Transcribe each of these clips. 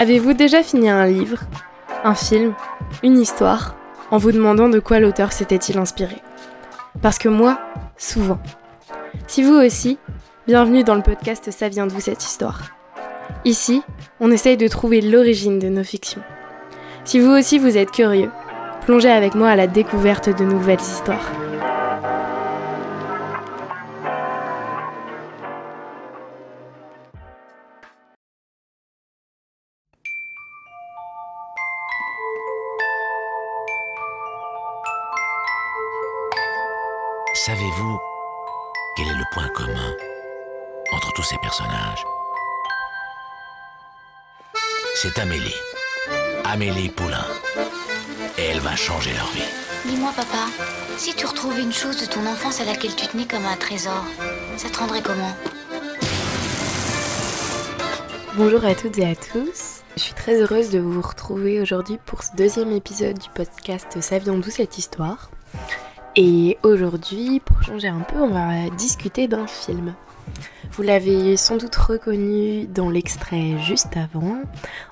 Avez-vous déjà fini un livre, un film, une histoire, en vous demandant de quoi l'auteur s'était-il inspiré? Parce que moi, souvent. Si vous aussi, bienvenue dans le podcast Ça vient d'où cette histoire Ici, on essaye de trouver l'origine de nos fictions. Si vous aussi vous êtes curieux, plongez avec moi à la découverte de nouvelles histoires. Savez-vous quel est le point commun entre tous ces personnages? C'est Amélie. Amélie Poulain. Et elle va changer leur vie. Dis-moi, papa, si tu retrouvais une chose de ton enfance à laquelle tu tenais comme un trésor, ça te rendrait comment? Bonjour à toutes et à tous. Je suis très heureuse de vous retrouver aujourd'hui pour ce deuxième épisode du podcast Savions d'où cette histoire? Et aujourd'hui, pour changer un peu, on va discuter d'un film. Vous l'avez sans doute reconnu dans l'extrait juste avant.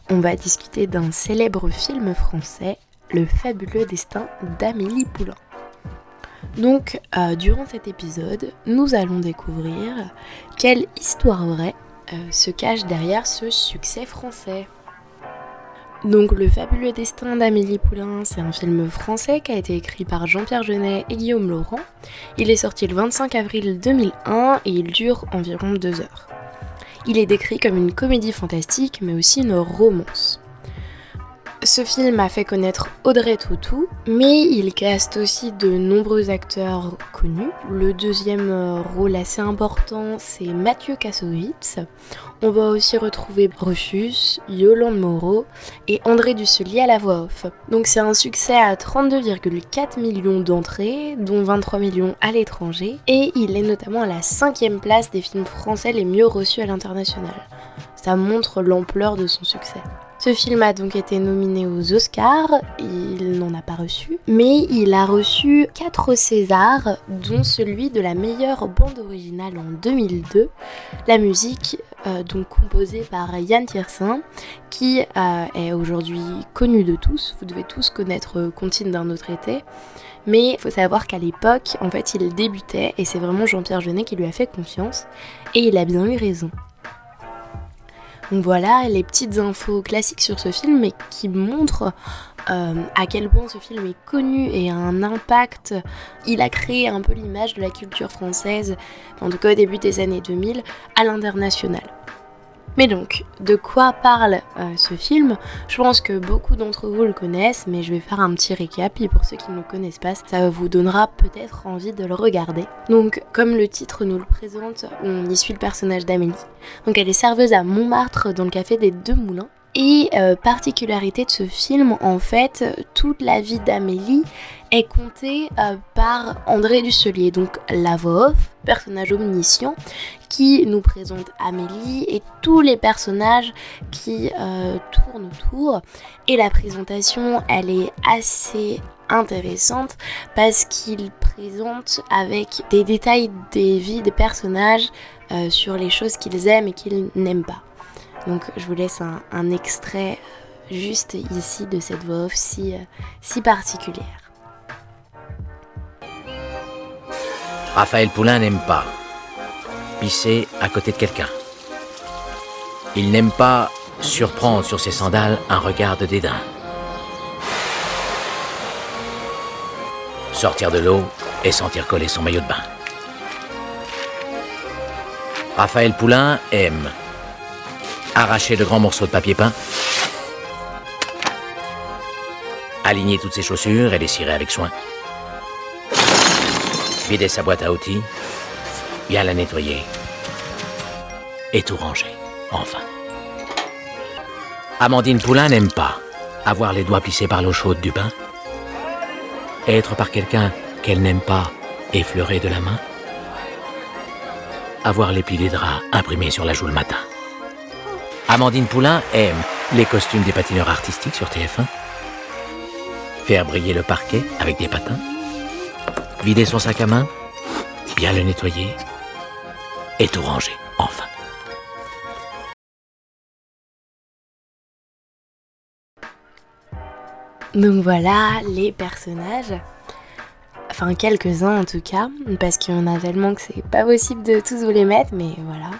On va discuter d'un célèbre film français, Le fabuleux destin d'Amélie Poulain. Donc, euh, durant cet épisode, nous allons découvrir quelle histoire vraie euh, se cache derrière ce succès français. Donc Le fabuleux destin d'Amélie Poulain, c'est un film français qui a été écrit par Jean-Pierre Jeunet et Guillaume Laurent. Il est sorti le 25 avril 2001 et il dure environ deux heures. Il est décrit comme une comédie fantastique mais aussi une romance. Ce film a fait connaître Audrey Tautou, mais il caste aussi de nombreux acteurs connus. Le deuxième euh, rôle assez important, c'est Mathieu Kassovitz. On va aussi retrouver Rufus, Yolande Moreau et André Dusselier à la voix off. Donc c'est un succès à 32,4 millions d'entrées, dont 23 millions à l'étranger, et il est notamment à la cinquième place des films français les mieux reçus à l'international. Ça montre l'ampleur de son succès. Ce film a donc été nominé aux Oscars, il n'en a pas reçu, mais il a reçu 4 Césars, dont celui de la meilleure bande originale en 2002. La musique, euh, donc composée par Yann Tiersin, qui euh, est aujourd'hui connu de tous, vous devez tous connaître euh, Contine d'un autre été. Mais il faut savoir qu'à l'époque, en fait, il débutait et c'est vraiment Jean-Pierre Jeunet qui lui a fait confiance et il a bien eu raison. Voilà les petites infos classiques sur ce film, mais qui montrent euh, à quel point ce film est connu et a un impact. Il a créé un peu l'image de la culture française, en tout cas au début des années 2000, à l'international. Mais donc, de quoi parle euh, ce film? Je pense que beaucoup d'entre vous le connaissent, mais je vais faire un petit récap et pour ceux qui ne le connaissent pas, ça vous donnera peut-être envie de le regarder. Donc, comme le titre nous le présente, on y suit le personnage d'Amélie. Donc, elle est serveuse à Montmartre dans le café des Deux Moulins. Et euh, particularité de ce film, en fait, toute la vie d'Amélie est contée euh, par André Dusselier, donc la voix off, personnage omniscient, qui nous présente Amélie et tous les personnages qui euh, tournent autour. Et la présentation, elle est assez intéressante parce qu'il présente avec des détails des vies des personnages sur les choses qu'ils aiment et qu'ils n'aiment pas. Donc je vous laisse un, extrait juste ici de cette voix off si, euh, si particulière. Raphaël Poulain n'aime pas pisser à côté de quelqu'un. Il n'aime pas surprendre sur ses sandales un regard de dédain. Sortir de l'eau et sentir coller son maillot de bain. Raphaël Poulain aime arracher de grands morceaux de papier peint, aligner toutes ses chaussures et les cirer avec soin, vider sa boîte à outils, bien la nettoyer et tout ranger, enfin. Amandine Poulain n'aime pas avoir les doigts plissés par l'eau chaude du bain, être par quelqu'un qu'elle n'aime pas effleuré de la main, avoir les des draps imprimés sur la joue le matin. Amandine Poulain aime les costumes des patineurs artistiques sur TF1, faire briller le parquet avec des patins, vider son sac à main, bien le nettoyer et tout ranger, enfin. Donc voilà les personnages. Enfin quelques-uns en tout cas, parce qu'il y en a tellement que c'est pas possible de tous vous les mettre, mais voilà.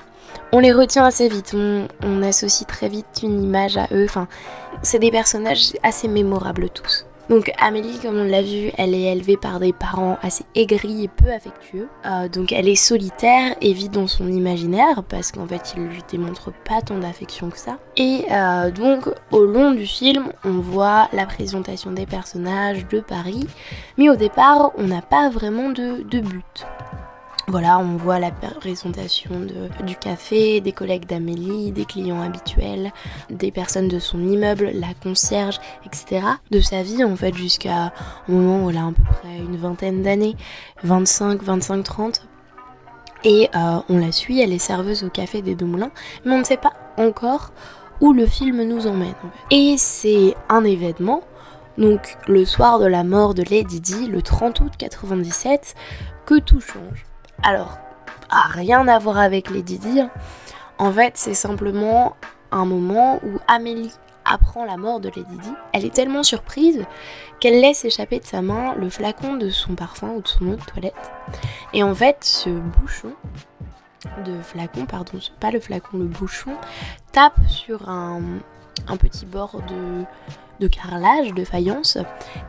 On les retient assez vite, on, associe très vite une image à eux, enfin c'est des personnages assez mémorables tous. Donc Amélie, comme on l'a vu, elle est élevée par des parents assez aigris et peu affectueux. Euh, donc elle est solitaire et vit dans son imaginaire parce qu'en fait il lui démontre pas tant d'affection que ça. Et euh, donc au long du film, on voit la présentation des personnages de Paris, mais au départ on n'a pas vraiment de but. Voilà, on voit la présentation du café, des collègues d'Amélie, des clients habituels, des personnes de son immeuble, la concierge, etc. De sa vie en fait jusqu'à un moment où elle a à peu près une vingtaine d'années, 25, 25, 30. Et euh, on la suit, elle est serveuse au café des Deux Moulins, mais on ne sait pas encore où le film nous emmène. Et c'est un événement, donc le soir de la mort de Lady Di, le 30 août 97, que tout change. Alors, rien à voir avec les Didi. En fait, c'est simplement un moment où Amélie apprend la mort de Lady Di. Elle est tellement surprise qu'elle laisse échapper de sa main le flacon de son parfum ou de son eau de toilette. Et en fait, ce bouchon de flacon, pardon, pas le flacon, le bouchon, tape sur un petit bord de, de carrelage, de faïence.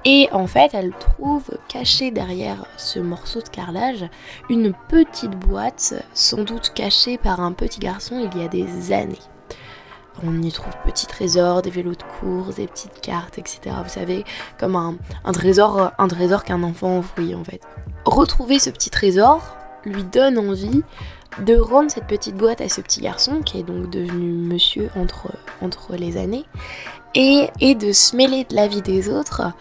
Et en fait, elle trouve cachée derrière ce morceau de carrelage une petite boîte, sans doute cachée par un petit garçon il y a des années. On y trouve petits trésors, des vélos de course, des petites cartes, etc. Vous savez, comme un, un trésor, un trésor qu'un enfant envoie en fait. Retrouver ce petit trésor lui donne envie de rendre cette petite boîte à ce petit garçon qui est donc devenu monsieur entre, entre les années et, de se mêler de la vie des autres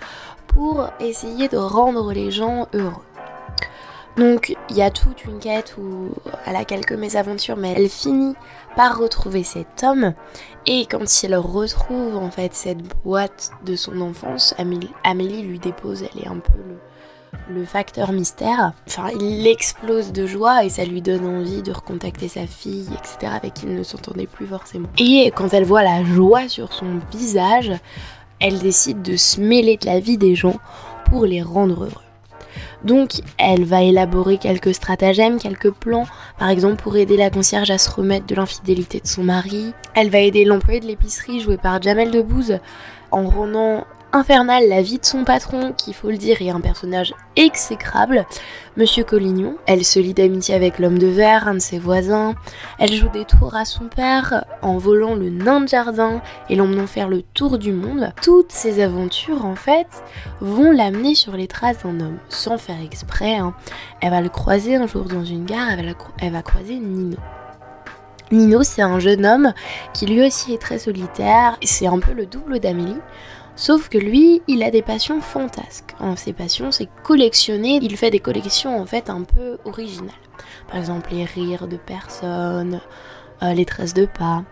pour essayer de rendre les gens heureux. Donc il y a toute une quête où elle a quelques mésaventures, mais elle finit par retrouver cet homme. Et quand il retrouve en fait cette boîte de son enfance, Amélie, Amélie lui dépose, elle est un peu le, le facteur mystère. Enfin, il explose de joie et ça lui donne envie de recontacter sa fille, etc., avec qui il ne s'entendait plus forcément. Et quand elle voit la joie sur son visage, elle décide de se mêler de la vie des gens pour les rendre heureux. Donc elle va élaborer quelques stratagèmes, quelques plans, par exemple pour aider la concierge à se remettre de l'infidélité de son mari. Elle va aider l'employé de l'épicerie joué par Jamel Debbouze en rendant infernale la vie de son patron, qui faut le dire est un personnage exécrable, Monsieur Collignon. Elle se lie d'amitié avec l'homme de verre, un de ses voisins. Elle joue des tours à son père en volant le nain de jardin et l'emmenant faire le tour du monde. Toutes ces aventures, en fait, vont l'amener sur les traces d'un homme, sans faire exprès. Hein. Elle va le croiser un jour dans une gare, elle va, elle va croiser Nino. Nino, c'est un jeune homme qui lui aussi est très solitaire, c'est un peu le double d'Amélie. Sauf que lui, il a des passions fantasques. Ses passions, c'est collectionner. Il fait des collections en fait un peu originales. Par exemple, les rires de personnes, euh, les tresses de pas.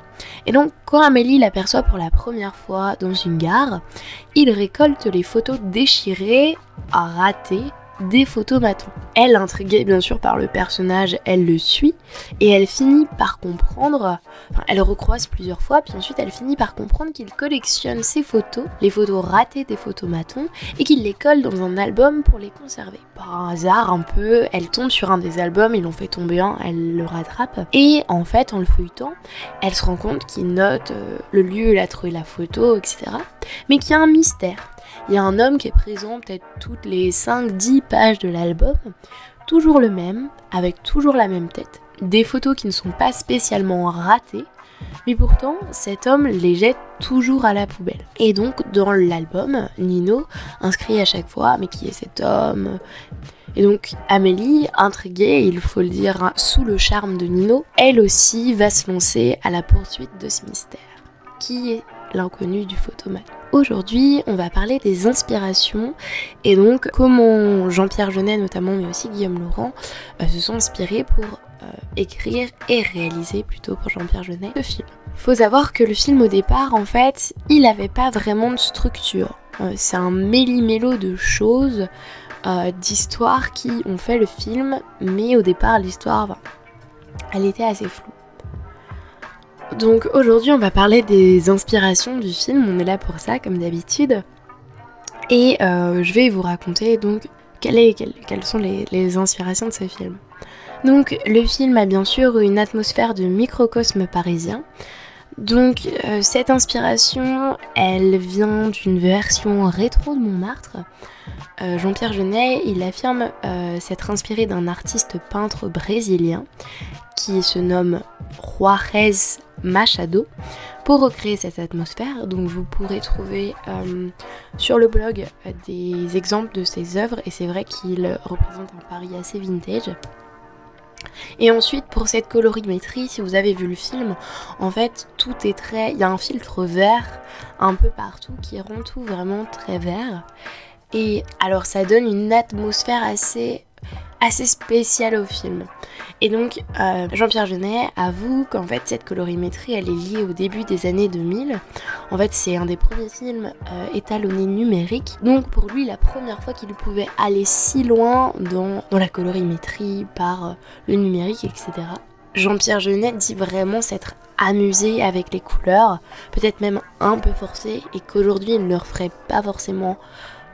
Et donc, quand Amélie l'aperçoit pour la première fois dans une gare, il récolte les photos déchirées, ratées des photomatons. Elle, intriguée bien sûr par le personnage, elle le suit et elle finit par comprendre, enfin, elle recroise plusieurs fois, puis ensuite elle finit par comprendre qu'il collectionne ses photos, les photos ratées des photomatons, et qu'il les colle dans un album pour les conserver. Par hasard un peu, elle tombe sur un des albums, ils l'ont fait tomber un, elle le rattrape, et en fait en le feuilletant, elle se rend compte qu'il note euh, le lieu où elle a trouvé la photo, etc. Mais qu'il y a un mystère il y a un homme qui est présent peut-être toutes les 5-10 pages de l'album, toujours le même, avec toujours la même tête, des photos qui ne sont pas spécialement ratées, mais pourtant cet homme les jette toujours à la poubelle. Et donc dans l'album, Nino inscrit à chaque fois mais qui est cet homme? Et donc Amélie, intriguée, il faut le dire, sous le charme de Nino, elle aussi va se lancer à la poursuite de ce mystère. Qui est l'inconnu du photomat Aujourd'hui, on va parler des inspirations et donc comment Jean-Pierre Jeunet notamment, mais aussi Guillaume Laurent, euh, se sont inspirés pour euh, écrire et réaliser plutôt pour Jean-Pierre Jeunet le film. Faut savoir que le film au départ, en fait, il n'avait pas vraiment de structure. Euh, c'est un méli-mélo de choses, d'histoires qui ont fait le film, mais au départ, l'histoire, elle était assez floue. Donc aujourd'hui, on va parler des inspirations du film. On est là pour ça, comme d'habitude. Et euh, je vais vous raconter donc quelles, sont les, inspirations de ce film. Donc le film a bien sûr une atmosphère de microcosme parisien. Donc euh, cette inspiration, elle vient d'une version rétro de Montmartre. Euh, Jean-Pierre Genet, il affirme s'être inspiré d'un artiste peintre brésilien qui se nomme Juarez Machado pour recréer cette atmosphère. Donc vous pourrez trouver euh, sur le blog euh, des exemples de ses œuvres et c'est vrai qu'il représente un Paris assez vintage. Et ensuite, pour cette colorimétrie, si vous avez vu le film, en fait, tout est très. Il y a un filtre vert un peu partout qui rend tout vraiment très vert. Et alors, ça donne une atmosphère assez assez spécial au film. Et donc euh, Jean-Pierre Genet avoue qu'en fait cette colorimétrie elle est liée au début des années 2000. En fait c'est un des premiers films euh, étalonnés numériques. Donc pour lui la première fois qu'il pouvait aller si loin dans, la colorimétrie par euh, le numérique etc. Jean-Pierre Genet dit vraiment s'être amusé avec les couleurs, peut-être même un peu forcé, et qu'aujourd'hui il ne le referait pas forcément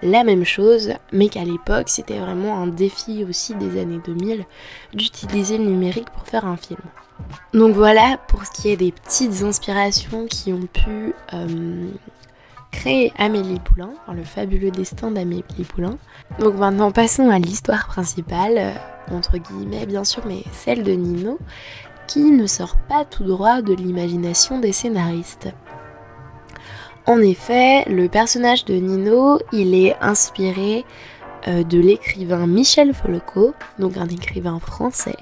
la même chose, mais qu'à l'époque c'était vraiment un défi aussi des années 2000 d'utiliser le numérique pour faire un film. Donc voilà pour ce qui est des petites inspirations qui ont pu euh, créer Amélie Poulain, le fabuleux destin d'Amélie Poulain. Donc maintenant passons à l'histoire principale, euh, entre guillemets bien sûr, mais celle de Nino, qui ne sort pas tout droit de l'imagination des scénaristes. En effet, le personnage de Nino, il est inspiré euh, de l'écrivain Michel Folco, donc un écrivain français.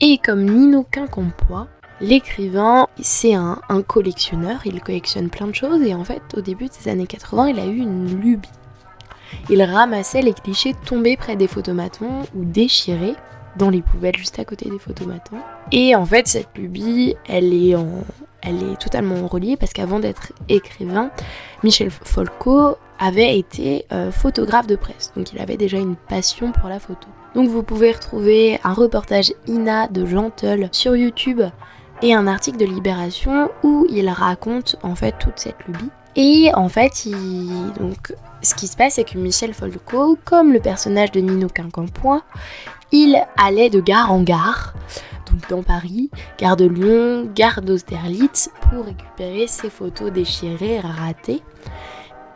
Et comme Nino Quincampoix, l'écrivain, c'est un, collectionneur, il collectionne plein de choses et en fait, au début des années 80, il a eu une lubie. Il ramassait les clichés tombés près des photomatons ou déchirés dans les poubelles juste à côté des photomatons. Et en fait, cette lubie, elle est en, elle est totalement reliée parce qu'avant d'être écrivain, Michel Folco avait été euh, photographe de presse, donc il avait déjà une passion pour la photo. Donc vous pouvez retrouver un reportage INA de Jean Tull sur YouTube et un article de Libération où il raconte en fait toute cette lubie. Et en fait, donc, ce qui se passe, c'est que Michel Folco, comme le personnage de Nino Quincampoix, il allait de gare en gare dans Paris, gare de Lyon, gare d'Austerlitz, pour récupérer ses photos déchirées, ratées.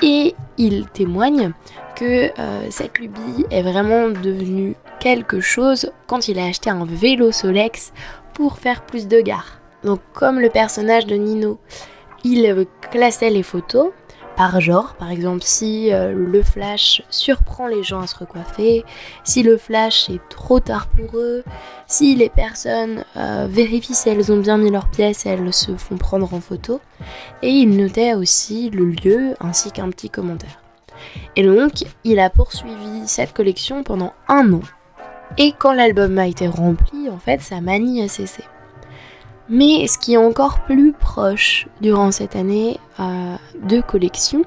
Et il témoigne que euh, cette lubie est vraiment devenue quelque chose quand il a acheté un vélo Solex pour faire plus de gares. Donc comme le personnage de Nino, il classait les photos, par genre. Par exemple, si euh, le flash surprend les gens à se recoiffer, si le flash est trop tard pour eux, si les personnes euh, vérifient si elles ont bien mis leurs pièces, elles se font prendre en photo. Et il notait aussi le lieu ainsi qu'un petit commentaire. Et donc, il a poursuivi cette collection pendant un an. Et quand l'album a été rempli, en fait, sa manie a cessé. Mais ce qui est encore plus proche durant cette année euh, de collection,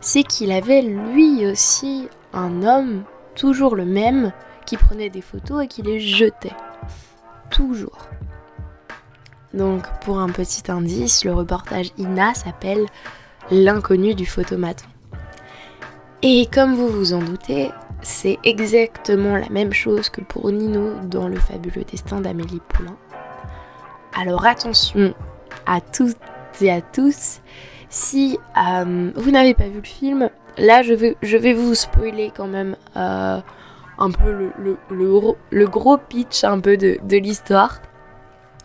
c'est qu'il avait lui aussi un homme, toujours le même, qui prenait des photos et qui les jetait. Toujours. Donc pour un petit indice, le reportage INA s'appelle L'inconnu du photomaton. Et comme vous vous en doutez, c'est exactement la même chose que pour Nino dans le fabuleux destin d'Amélie Poulain. Alors attention à toutes et à tous, si euh, vous n'avez pas vu le film, là je vais, je vais vous spoiler quand même euh, un peu le, gros pitch un peu de, l'histoire.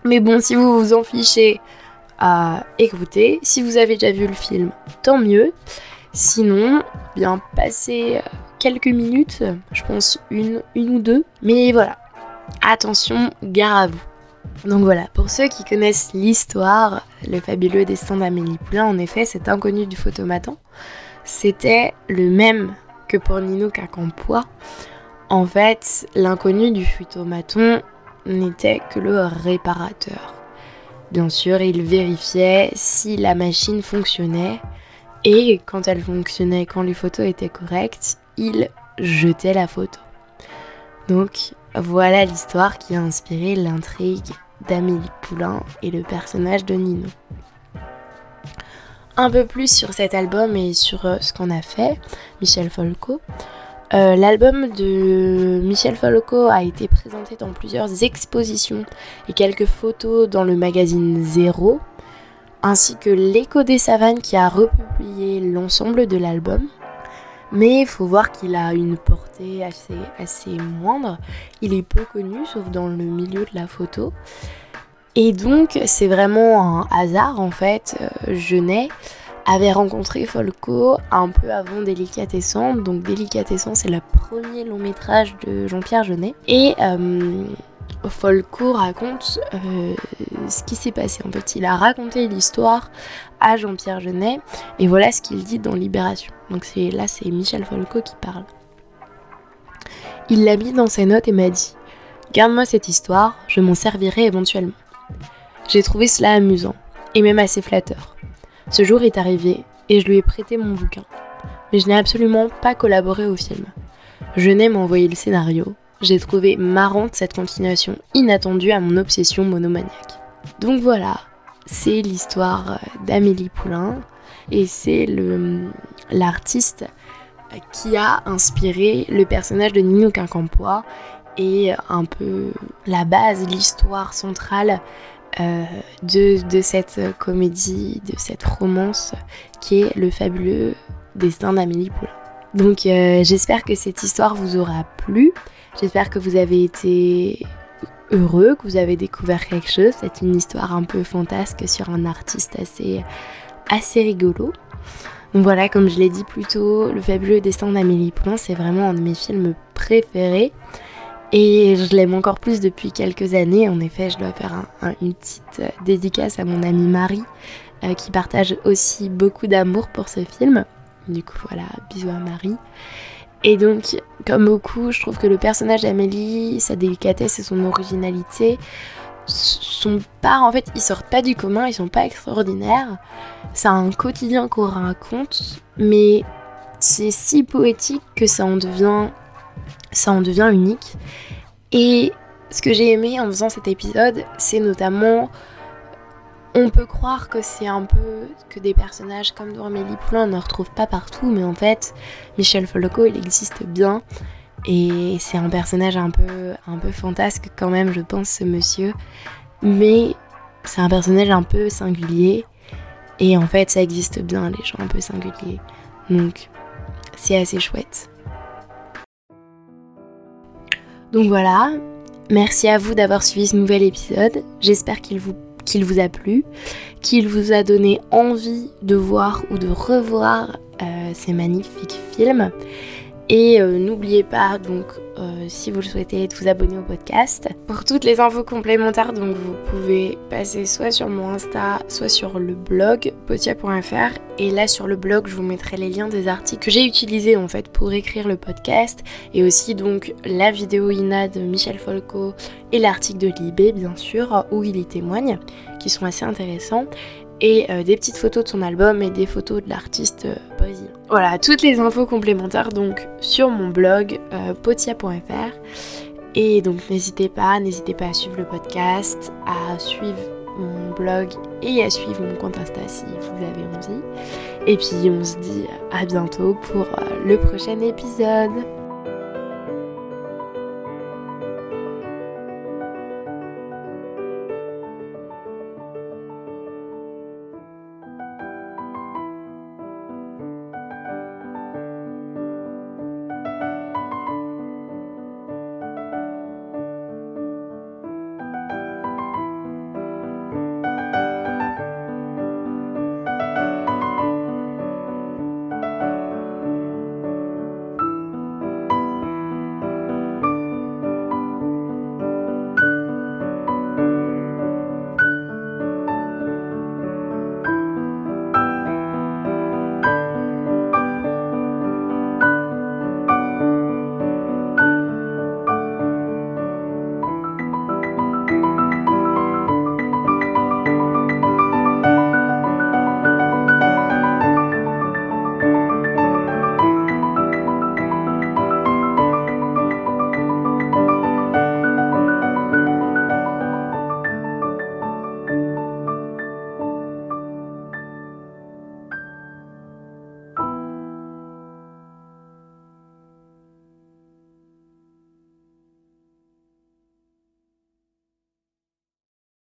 Mais bon, si vous vous en fichez, à euh, écoutez. Si vous avez déjà vu le film, tant mieux. Sinon, bien passez quelques minutes, je pense une, une ou deux. Mais voilà, attention, gare à vous. Donc voilà, pour ceux qui connaissent l'histoire, le fabuleux destin d'Amélie Poulain, en effet, cet inconnu du photomaton, c'était le même que pour Nino Quincampoix. En fait, l'inconnu du photomaton n'était que le réparateur. Bien sûr, il vérifiait si la machine fonctionnait et quand elle fonctionnait, quand les photos étaient correctes, il jetait la photo. Donc voilà l'histoire qui a inspiré l'intrigue d'Amélie Poulain et le personnage de Nino. un peu plus sur cet album et sur euh, ce qu'on a fait, Michel Folco. Euh, l'album de Michel Folco a été présenté dans plusieurs expositions et quelques photos dans le magazine Zéro, ainsi que L'écho des savanes qui a republié l'ensemble de l'album. Mais il faut voir qu'il a une portée assez, assez moindre. Il est peu connu, sauf dans le milieu de la photo. Et donc, c'est vraiment un hasard en fait. Euh, Genet avait rencontré Folco un peu avant Délicatescent. Donc, Délicatescent, c'est le premier long métrage de Jean-Pierre Genet. Et euh, Folco raconte euh, ce qui s'est passé. En fait, il a raconté l'histoire à Jean-Pierre Genet. Et voilà ce qu'il dit dans Libération. Donc, là, c'est Michel Folco qui parle. Il l'a mis dans ses notes et m'a dit Garde-moi cette histoire, je m'en servirai éventuellement. J'ai trouvé cela amusant, et même assez flatteur. Ce jour est arrivé, et je lui ai prêté mon bouquin. Mais je n'ai absolument pas collaboré au film. Je n'ai envoyé le scénario. J'ai trouvé marrante cette continuation inattendue à mon obsession monomaniaque. Donc voilà, c'est l'histoire d'Amélie Poulain, et c'est l'artiste qui a inspiré le personnage de Nino Quincampoix et un peu la base, l'histoire centrale euh, de, cette comédie, de cette romance qui est le fabuleux destin d'Amélie Poulain. Donc euh, j'espère que cette histoire vous aura plu, j'espère que vous avez été heureux, que vous avez découvert quelque chose, c'est une histoire un peu fantasque sur un artiste assez, assez rigolo. Donc voilà, comme je l'ai dit plus tôt, Le fabuleux destin d'Amélie Poulain, c'est vraiment un de mes films préférés. Et je l'aime encore plus depuis quelques années. En effet, je dois faire une petite euh, dédicace à mon amie Marie, euh, qui partage aussi beaucoup d'amour pour ce film. Du coup, voilà, bisous à Marie. Et donc, comme beaucoup, je trouve que le personnage d'Amélie, sa délicatesse et son originalité sont pas, en fait, ils sortent pas du commun, ils sont pas extraordinaires. C'est un quotidien qu'on raconte, mais c'est si poétique que ça en devient ça en devient unique. Et ce que j'ai aimé en faisant cet épisode, c'est notamment on peut croire que c'est un peu que des personnages comme Dormélie Poulain on ne retrouve pas partout, mais en fait, Michel Folco, il existe bien. Et c'est un personnage un peu, un peu fantasque quand même, je pense, ce monsieur. Mais c'est un personnage un peu singulier. Et en fait, ça existe bien, les gens un peu singuliers. Donc, c'est assez chouette. Donc voilà, merci à vous d'avoir suivi ce nouvel épisode. J'espère qu'il vous, qu'il vous a plu, qu'il vous a donné envie de voir ou de revoir euh, ces magnifiques films. Et euh, n'oubliez pas donc euh, si vous le souhaitez de vous abonner au podcast. Pour toutes les infos complémentaires, donc vous pouvez passer soit sur mon Insta, soit sur le blog potia.fr. Et là sur le blog, je vous mettrai les liens des articles que j'ai utilisés en fait pour écrire le podcast et aussi donc la vidéo Ina de Michel Folco et l'article de Libé bien sûr où il y témoigne qui sont assez intéressants et euh, des petites photos de son album et des photos de l'artiste euh, brésilien. Voilà, toutes les infos complémentaires donc sur mon blog euh, potia.fr. Et donc n'hésitez pas, n'hésitez pas à suivre le podcast, à suivre mon blog et à suivre mon compte Insta si vous avez envie. Et puis on se dit à bientôt pour le prochain épisode.